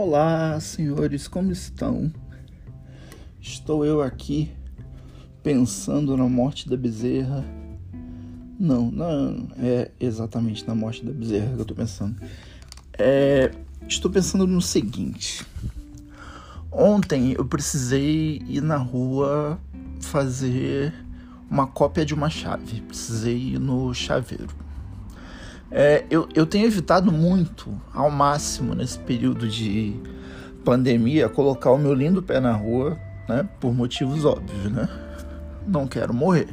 Olá, senhores, como estão? Estou eu aqui pensando na morte da bezerra. Não, não é exatamente na morte da bezerra que eu estou pensando. É, estou pensando no seguinte. Ontem eu precisei ir na rua fazer uma cópia de uma chave. Precisei ir no chaveiro. É, eu, eu tenho evitado muito, ao máximo, nesse período de pandemia, colocar o meu lindo pé na rua, né? Por motivos óbvios, né? Não quero morrer.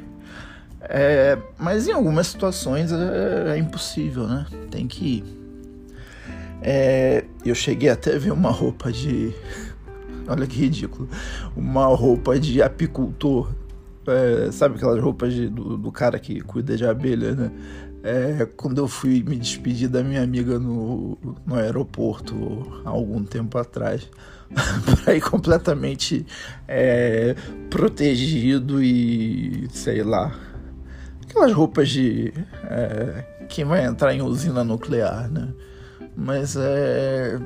É, mas em algumas situações é, é, impossível, né? Tem que ir. É, eu cheguei até a ver uma roupa de. Olha que ridículo. Uma roupa de apicultor. É, sabe aquelas roupas de, do, do, cara que cuida de abelha, né? É, quando eu fui me despedir da minha amiga no, no aeroporto há algum tempo atrás, para ir completamente é, protegido e sei lá, aquelas roupas de é, quem vai entrar em usina nuclear, né? Mas é,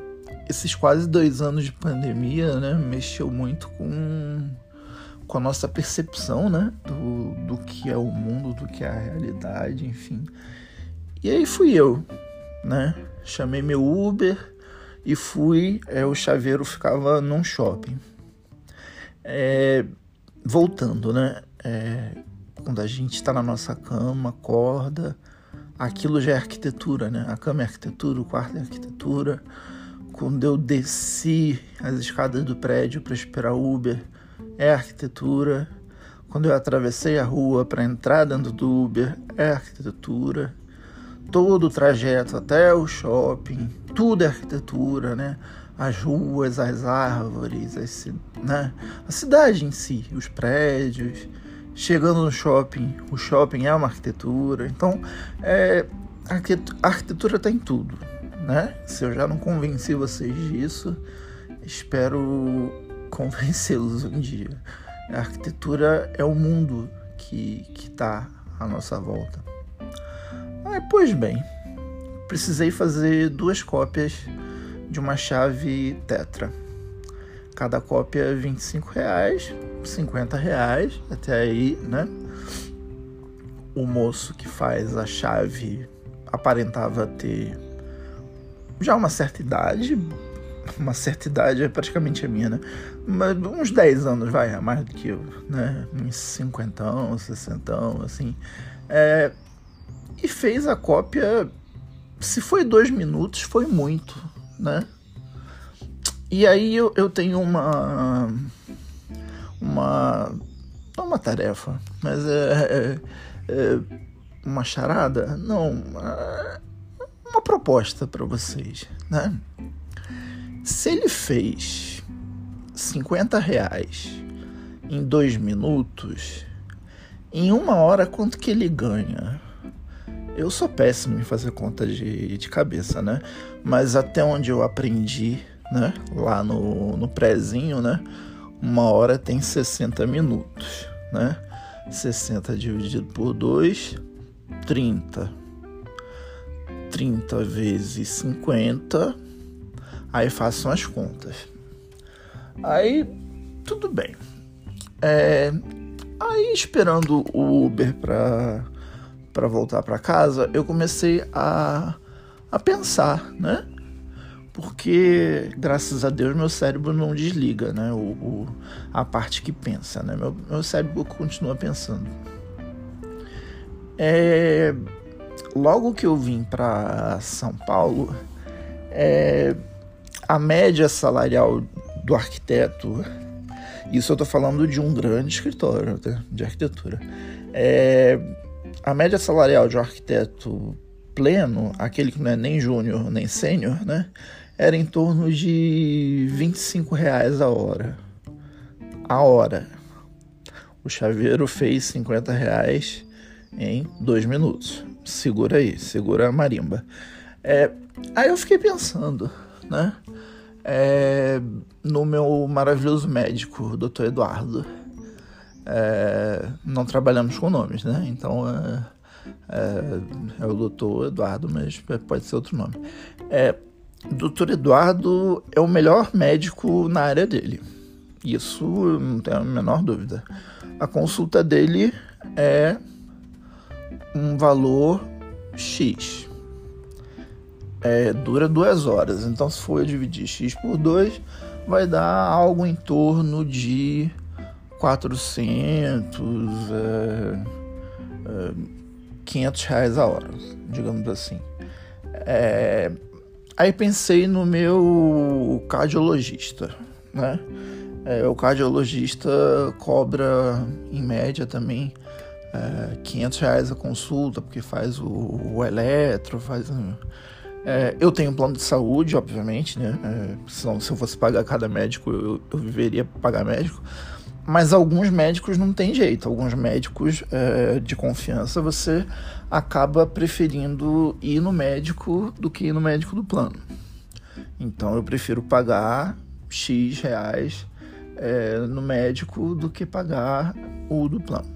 esses quase dois anos de pandemia, né, mexeu muito com com a nossa percepção, né, do, do que é o mundo, do que é a realidade, enfim. E aí fui eu, né, chamei meu Uber e fui, é, o chaveiro ficava num shopping. É, voltando, né, é, quando a gente está na nossa cama, acorda, aquilo já é arquitetura, né, a cama é arquitetura, o quarto é arquitetura. Quando eu desci as escadas do prédio para esperar o Uber, é arquitetura. Quando eu atravessei a rua para entrar dentro do Uber, é arquitetura. Todo o trajeto até o shopping, tudo é arquitetura, né? As ruas, as árvores, as, né? a cidade em si, os prédios. Chegando no shopping, o shopping é uma arquitetura. Então, é, a arquitetura está em tudo, né? Se eu já não convenci vocês disso, espero convencê-los um dia. A arquitetura é o mundo que está à nossa volta. Ah, pois bem, precisei fazer duas cópias de uma chave Tetra. Cada cópia é 25 reais, 50 reais, até aí, né? O moço que faz a chave aparentava ter já uma certa idade, uma certa idade, é praticamente a minha, né? Mas uns 10 anos, vai, é mais do que eu, né? Uns 50, 60, assim. É, e fez a cópia. Se foi dois minutos, foi muito, né? E aí eu, eu tenho uma. Uma. Não uma tarefa, mas é, é, é uma charada? Não. É uma proposta para vocês, né? Se ele fez 50 reais em dois minutos, em uma hora quanto que ele ganha? Eu sou péssimo em fazer conta de, de cabeça, né? Mas até onde eu aprendi, né? Lá no, no prézinho, né? Uma hora tem 60 minutos, né? 60 dividido por 2, 30. 30 vezes 50 Aí façam as contas. Aí, tudo bem. É, aí, esperando o Uber para para voltar para casa, eu comecei a, a pensar, né? Porque, graças a Deus, meu cérebro não desliga, né? O, o a parte que pensa, né? Meu, meu cérebro continua pensando. É, logo que eu vim para São Paulo, é, a média salarial do arquiteto, isso eu estou falando de um grande escritório tá? de arquitetura, é, a média salarial de um arquiteto pleno, aquele que não é nem júnior nem sênior, né, era em torno de 25 reais a hora. A hora. O chaveiro fez 50 reais em dois minutos. Segura aí, segura a marimba. É, aí eu fiquei pensando, né? É, no meu maravilhoso médico, Dr. Eduardo. É, não trabalhamos com nomes, né? Então é, é, é o Dr. Eduardo, mas pode ser outro nome. É, doutor Eduardo é o melhor médico na área dele. Isso não tenho a menor dúvida. A consulta dele é um valor X. É, dura duas horas. Então, se for dividir X por 2, vai dar algo em torno de 400, é, é, 500 reais a hora, digamos assim. É, aí pensei no meu cardiologista, né? É, o cardiologista cobra em média também é, 500 reais a consulta, porque faz o, o eletro, faz. É, eu tenho um plano de saúde, obviamente, né? É, senão, se eu fosse pagar cada médico, eu, eu viveria pagar médico. Mas alguns médicos não tem jeito. Alguns médicos é, de confiança você acaba preferindo ir no médico do que ir no médico do plano. Então eu prefiro pagar X reais é, no médico do que pagar o do plano.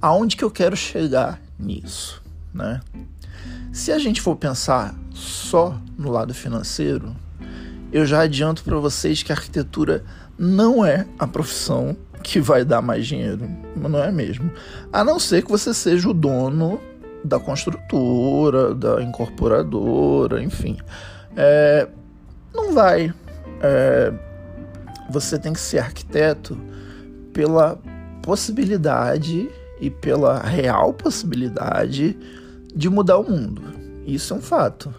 Aonde que eu quero chegar nisso, né? Se a gente for pensar só no lado financeiro, eu já adianto para vocês que a arquitetura não é a profissão que vai dar mais dinheiro, não é mesmo. A não ser que você seja o dono da construtora, da incorporadora, enfim. É, não vai. É, você tem que ser arquiteto pela possibilidade e pela real possibilidade de mudar o mundo. Isso é um fato.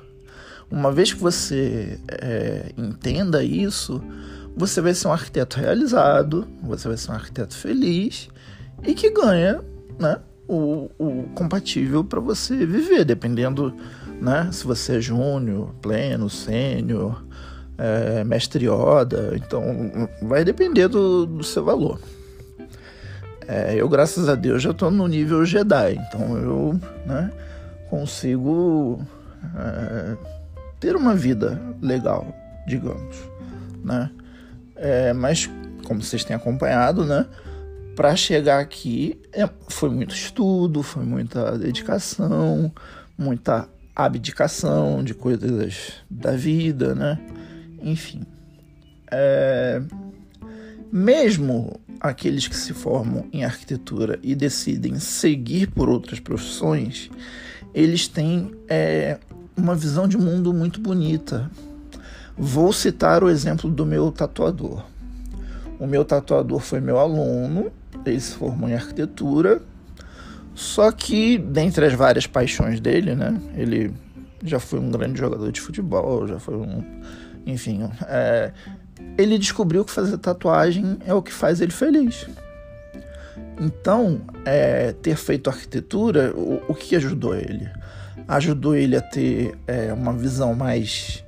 Uma vez que você é, entenda isso, você vai ser um arquiteto realizado, você vai ser um arquiteto feliz e que ganha né, o, o compatível para você viver, dependendo né, se você é júnior, pleno, sênior, é, mestre Yoda. Então, vai depender do, do seu valor. É, eu, graças a Deus, já estou no nível Jedi, então eu né, consigo é, ter uma vida legal, digamos, né? É, mas, como vocês têm acompanhado, né? Para chegar aqui é, foi muito estudo, foi muita dedicação, muita abdicação de coisas da vida, né? Enfim. É, mesmo aqueles que se formam em arquitetura e decidem seguir por outras profissões, eles têm é, uma visão de mundo muito bonita. Vou citar o exemplo do meu tatuador. O meu tatuador foi meu aluno, ele se formou em arquitetura, só que, dentre as várias paixões dele, né, ele já foi um grande jogador de futebol, já foi um. Enfim, é, ele descobriu que fazer tatuagem é o que faz ele feliz. Então, é, ter feito arquitetura, o, o, que ajudou ele? Ajudou ele a ter é, uma visão mais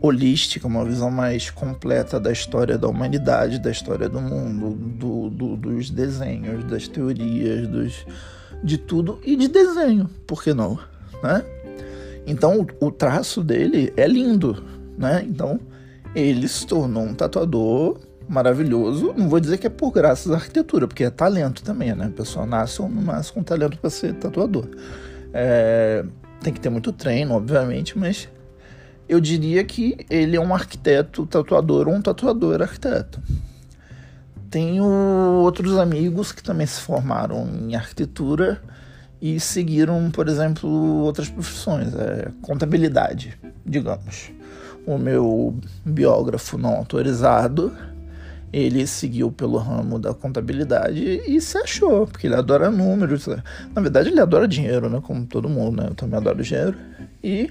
holística, uma visão mais completa da história da humanidade, da história do mundo, do, do, dos desenhos, das teorias, dos, de tudo e de desenho, por que não? Né? Então, o, o traço dele é lindo, né? Então, ele se tornou um tatuador maravilhoso. Não vou dizer que é por graças à arquitetura, porque é talento também, né? A pessoa nasce ou não nasce com talento para ser tatuador. É, tem que ter muito treino, obviamente, mas eu diria que ele é um arquiteto tatuador ou um tatuador arquiteto. Tenho outros amigos que também se formaram em arquitetura e seguiram, por exemplo, outras profissões, é, contabilidade, digamos o meu biógrafo não autorizado, ele seguiu pelo ramo da contabilidade e se achou, porque ele adora números. Na verdade, ele adora dinheiro, né? Como todo mundo, né? Eu também adoro dinheiro. E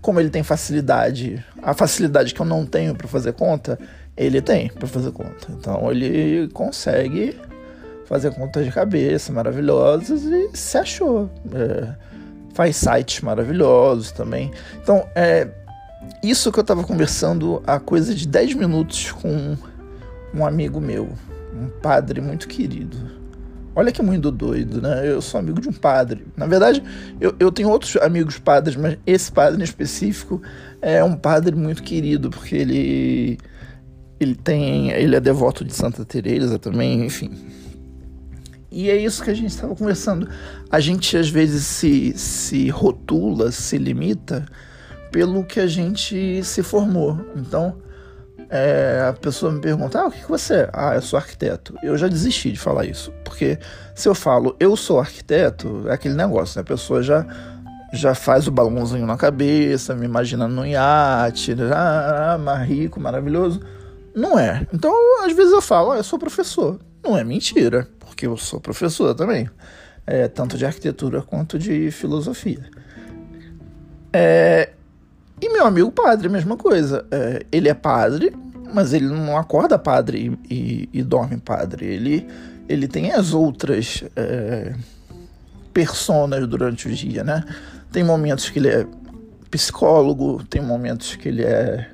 como ele tem facilidade, a facilidade que eu não tenho para fazer conta, ele tem para fazer conta. Então ele consegue fazer contas de cabeça maravilhosas e se achou. É, faz sites maravilhosos também. Então, é, isso que eu estava conversando há coisa de 10 minutos com um amigo meu, um padre muito querido. Olha que muito doido, né? Eu sou amigo de um padre. Na verdade, eu, eu tenho outros amigos padres, mas esse padre em específico é um padre muito querido, porque ele ele tem, ele é devoto de Santa Teresa também, enfim. E é isso que a gente estava conversando. A gente às vezes se, se rotula, se limita pelo que a gente se formou. Então, é, a pessoa me pergunta: ah, o que, que você é? Ah, eu sou arquiteto. Eu já desisti de falar isso, porque se eu falo eu sou arquiteto, é aquele negócio, né? a pessoa já, já faz o balãozinho na cabeça, me imaginando num iate, ah, ah, mais rico, maravilhoso. Não é. Então, às vezes eu falo: ah, eu sou professor. Não é mentira, porque eu sou professor também, é, tanto de arquitetura quanto de filosofia. É, e meu amigo padre, mesma coisa. É, ele é padre, mas ele não acorda padre e, e, e dorme padre. Ele, ele tem as outras é, personas durante o dia, né? Tem momentos que ele é psicólogo, tem momentos que ele é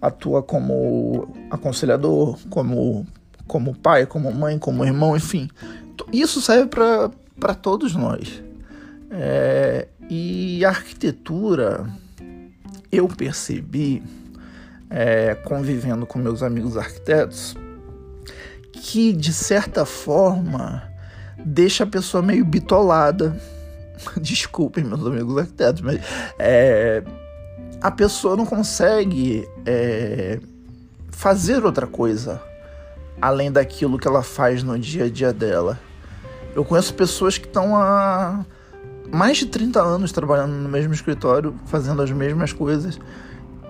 atua como aconselhador, como como pai, como mãe, como irmão, enfim. Isso serve para todos nós. É, e a arquitetura eu percebi, é, convivendo com meus amigos arquitetos, que de certa forma deixa a pessoa meio bitolada. Desculpem, meus amigos arquitetos, mas é, a pessoa não consegue é, fazer outra coisa além daquilo que ela faz no dia a dia dela. Eu conheço pessoas que estão há mais de 30 anos trabalhando no mesmo escritório, fazendo as mesmas coisas.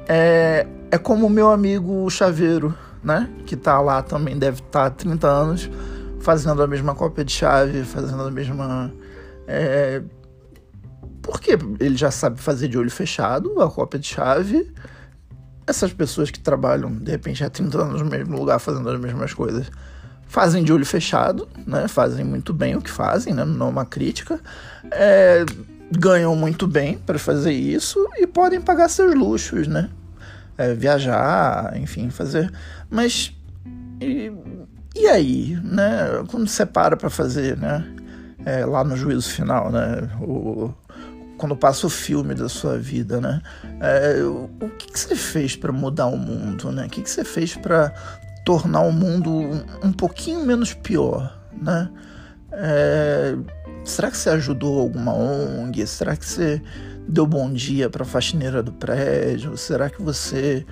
É, é como o meu amigo Chaveiro, né? Que tá lá também, deve estar tá há 30 anos, fazendo a mesma cópia de chave, fazendo a mesma. É, porque ele já sabe fazer de olho fechado a cópia de chave. Essas pessoas que trabalham, de repente, há 30 anos no mesmo lugar fazendo as mesmas coisas, fazem de olho fechado, né? Fazem muito bem o que fazem, né? Não é uma crítica. É, ganham muito bem para fazer isso e podem pagar seus luxos, né? É, viajar, enfim, fazer. Mas e, e aí, né? Quando você para para fazer, né? É, lá no juízo final, né? O, quando passa o filme da sua vida, né? É, o, o que, que, você fez para mudar o mundo, né? O que, que você fez para tornar o mundo um, pouquinho menos pior, né? É, será que você ajudou alguma ONG? Será que você deu bom dia para a faxineira do prédio? Será que você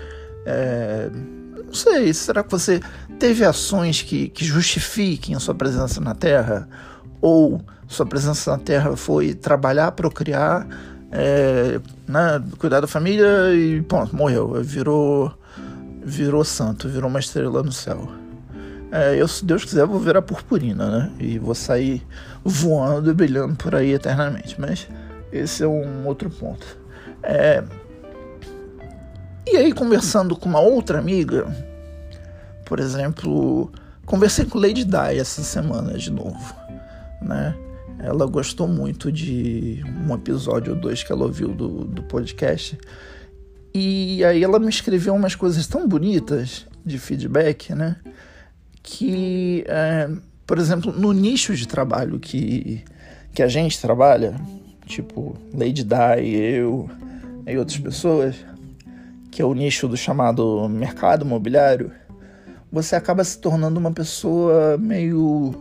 é, não sei, será que você teve ações que, que justifiquem a sua presença na Terra? Ou sua presença na Terra foi trabalhar, procriar, é, né, cuidar da família e ponto, morreu, virou virou santo, virou uma estrela no céu. É, eu, se Deus quiser, vou virar purpurina, né? E vou sair voando e brilhando por aí eternamente. Mas esse é um outro ponto. É... E aí, conversando com uma outra amiga, por exemplo, conversei com Lady Di essa semana de novo, né? Ela gostou muito de um episódio ou dois que ela ouviu do, do podcast e aí ela me escreveu umas coisas tão bonitas de feedback, né? Que, é, por exemplo, no nicho de trabalho que, que a gente trabalha, tipo Lady Di, eu e outras pessoas, que é o nicho do chamado mercado imobiliário, você acaba se tornando uma pessoa meio.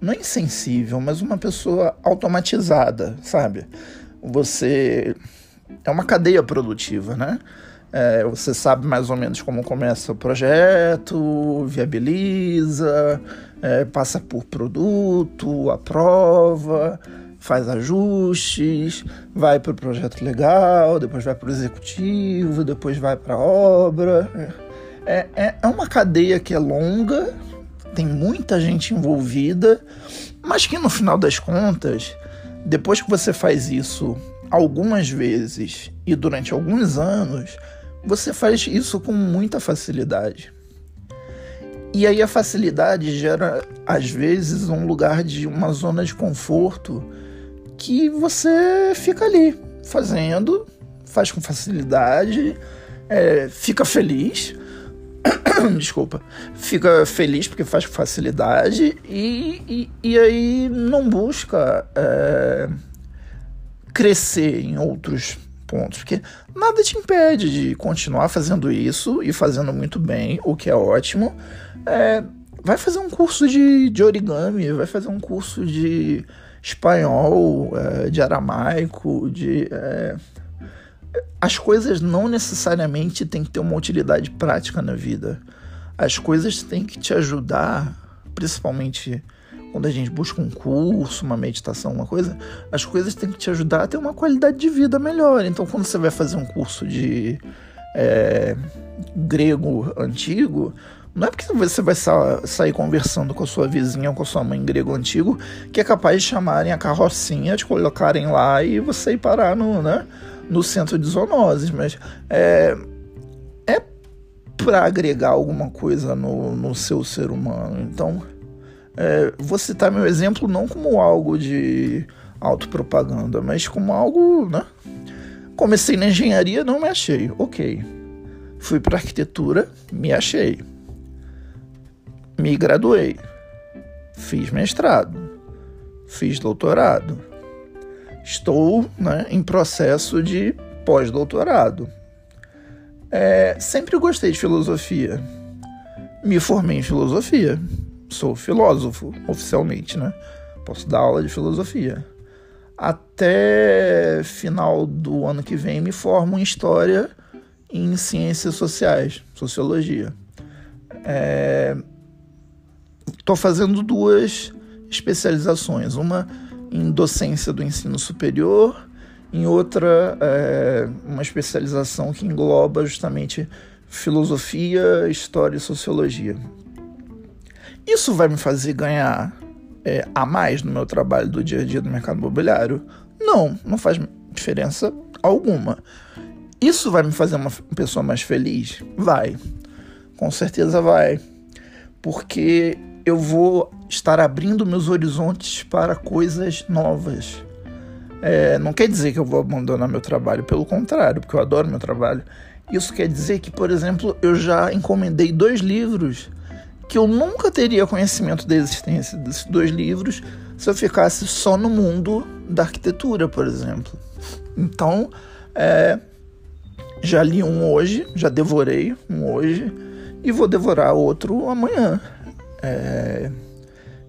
não insensível, mas uma pessoa automatizada, sabe? Você é uma cadeia produtiva, né? É, você sabe mais ou menos como começa o projeto, viabiliza, é, passa por produto, aprova, faz ajustes, vai para o projeto legal, depois vai para o executivo, depois vai para a obra. É, é, é uma cadeia que é longa, tem muita gente envolvida, mas que no final das contas, depois que você faz isso algumas vezes e durante alguns anos, você faz isso com muita facilidade. E aí a facilidade gera, às vezes, um lugar de uma zona de conforto que você fica ali fazendo, faz com facilidade, é, fica feliz. Desculpa, fica feliz porque faz com facilidade e, e, e aí não busca. É, crescer em outros pontos, porque nada te impede de continuar fazendo isso e fazendo muito bem, o que é ótimo. É, vai fazer um curso de, de origami, vai fazer um curso de espanhol, é, de aramaico, de. É, as coisas não necessariamente têm que ter uma utilidade prática na vida. As coisas têm que te ajudar, principalmente quando a gente busca um curso, uma meditação, uma coisa, as coisas têm que te ajudar a ter uma qualidade de vida melhor. Então, quando você vai fazer um curso de é, grego antigo, não é porque você vai sa sair conversando com a sua vizinha ou com a sua mãe em grego antigo que é capaz de chamarem a carrocinha, te colocarem lá e você ir parar no, né, no centro de zoonoses. Mas é, é para agregar alguma coisa no, no seu ser humano. Então, é, vou citar meu exemplo não como algo de autopropaganda, mas como algo, né? Comecei na engenharia, não me achei. Ok. Fui para arquitetura, me achei me graduei, fiz mestrado, fiz doutorado, estou né, em processo de pós-doutorado. É, sempre gostei de filosofia, me formei em filosofia, sou filósofo oficialmente, né? Posso dar aula de filosofia. Até final do ano que vem me formo em história e em ciências sociais, sociologia. É, Estou fazendo duas especializações, uma em docência do ensino superior, em outra é, uma especialização que engloba justamente filosofia, história e sociologia. Isso vai me fazer ganhar é, a mais no meu trabalho do dia a dia do mercado imobiliário? Não, não faz diferença alguma. Isso vai me fazer uma pessoa mais feliz? Vai, com certeza vai, porque eu vou estar abrindo meus horizontes para coisas novas. É, não quer dizer que eu vou abandonar meu trabalho, pelo contrário, porque eu adoro meu trabalho. Isso quer dizer que, por exemplo, eu já encomendei dois livros que eu nunca teria conhecimento da existência desses dois livros se eu ficasse só no mundo da arquitetura, por exemplo. Então, é, já li um hoje, já devorei um hoje e vou devorar outro amanhã. É,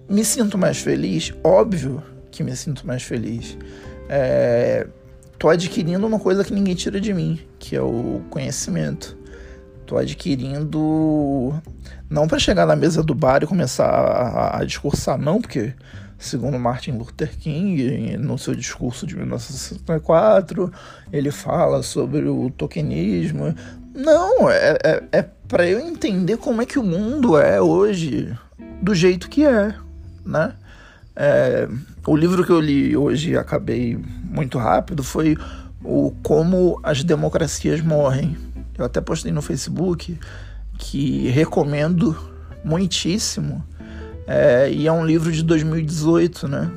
me sinto mais feliz? Óbvio que me sinto mais feliz. É, tô adquirindo uma coisa que ninguém tira de mim, que é o conhecimento. Tô adquirindo não para chegar na mesa do bar e começar a, a, discursar, não, porque segundo Martin Luther King, no seu discurso de 1964, ele fala sobre o tokenismo. Não, é, é, é para eu entender como é que o mundo é hoje, do jeito que é, né? É, o livro que eu li hoje acabei muito rápido foi o Como as Democracias Morrem. Eu até postei no Facebook que recomendo muitíssimo. É, e é um livro de 2018, né?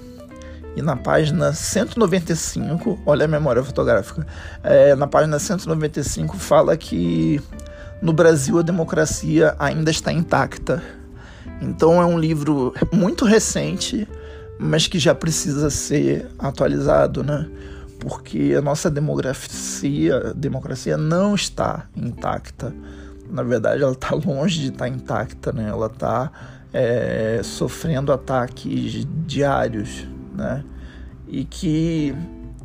E na página 195, olha a memória fotográfica, é, na página 195 fala que no Brasil a democracia ainda está intacta. Então é um livro muito recente, mas que já precisa ser atualizado, né? Porque a nossa democracia, democracia não está intacta. Na verdade, ela está longe de estar intacta, né? Ela está é, sofrendo ataques diários, né? E que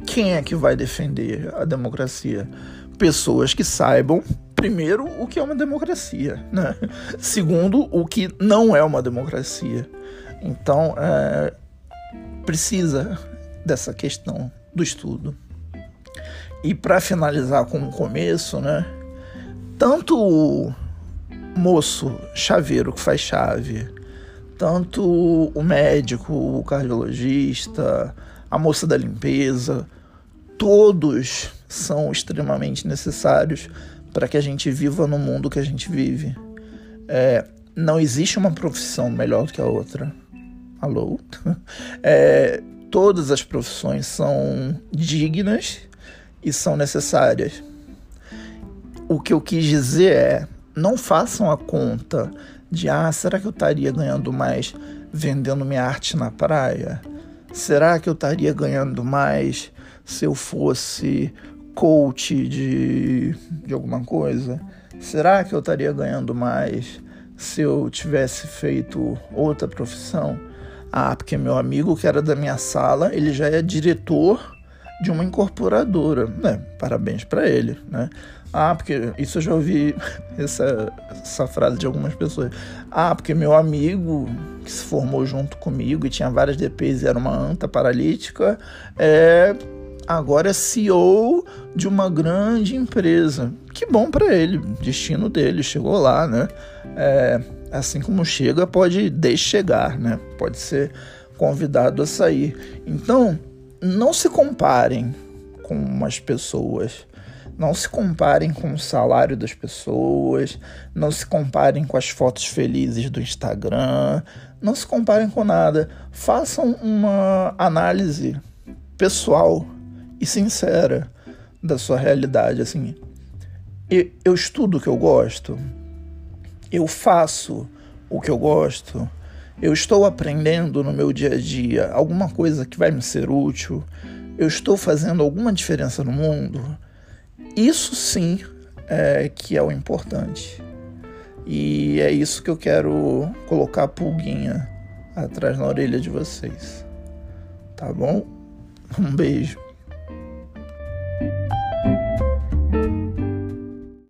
quem é que vai defender a democracia? Pessoas que saibam, primeiro, o que é uma democracia, né? Segundo, o que não é uma democracia. Então, é, precisa dessa questão do estudo. E para finalizar com o começo, né? Tanto o moço chaveiro que faz chave, tanto o médico, o cardiologista, a moça da limpeza, todos são extremamente necessários para que a gente viva no mundo que a gente vive. É, não existe uma profissão melhor do que a outra. Alô? É, todas as profissões são dignas e são necessárias. O que eu quis dizer é: não façam a conta de ah, será que eu estaria ganhando mais vendendo minha arte na praia? Será que eu estaria ganhando mais se eu fosse coach de, de alguma coisa? Será que eu estaria ganhando mais se eu tivesse feito outra profissão? Ah, porque meu amigo que era da minha sala, ele já é diretor de uma incorporadora, né? Parabéns para ele, né? Ah, porque isso eu já ouvi essa, essa frase de algumas pessoas. Ah, porque meu amigo que se formou junto comigo e tinha várias DPs e era uma anta paralítica, é agora é CEO de uma grande empresa. Que bom para ele, destino dele, chegou lá, né? É, assim como chega, pode deschegar, né? Pode ser convidado a sair. Então, não se comparem com as pessoas. Não se comparem com o salário das pessoas, não se comparem com as fotos felizes do Instagram, não se comparem com nada. Façam uma análise pessoal e sincera da sua realidade. Assim, eu estudo o que eu gosto, eu faço o que eu gosto, eu estou aprendendo no meu dia a dia alguma coisa que vai me ser útil, eu estou fazendo alguma diferença no mundo. Isso sim é que é o importante. E é isso que eu quero colocar a pulguinha atrás na orelha de vocês. Tá bom? Um beijo.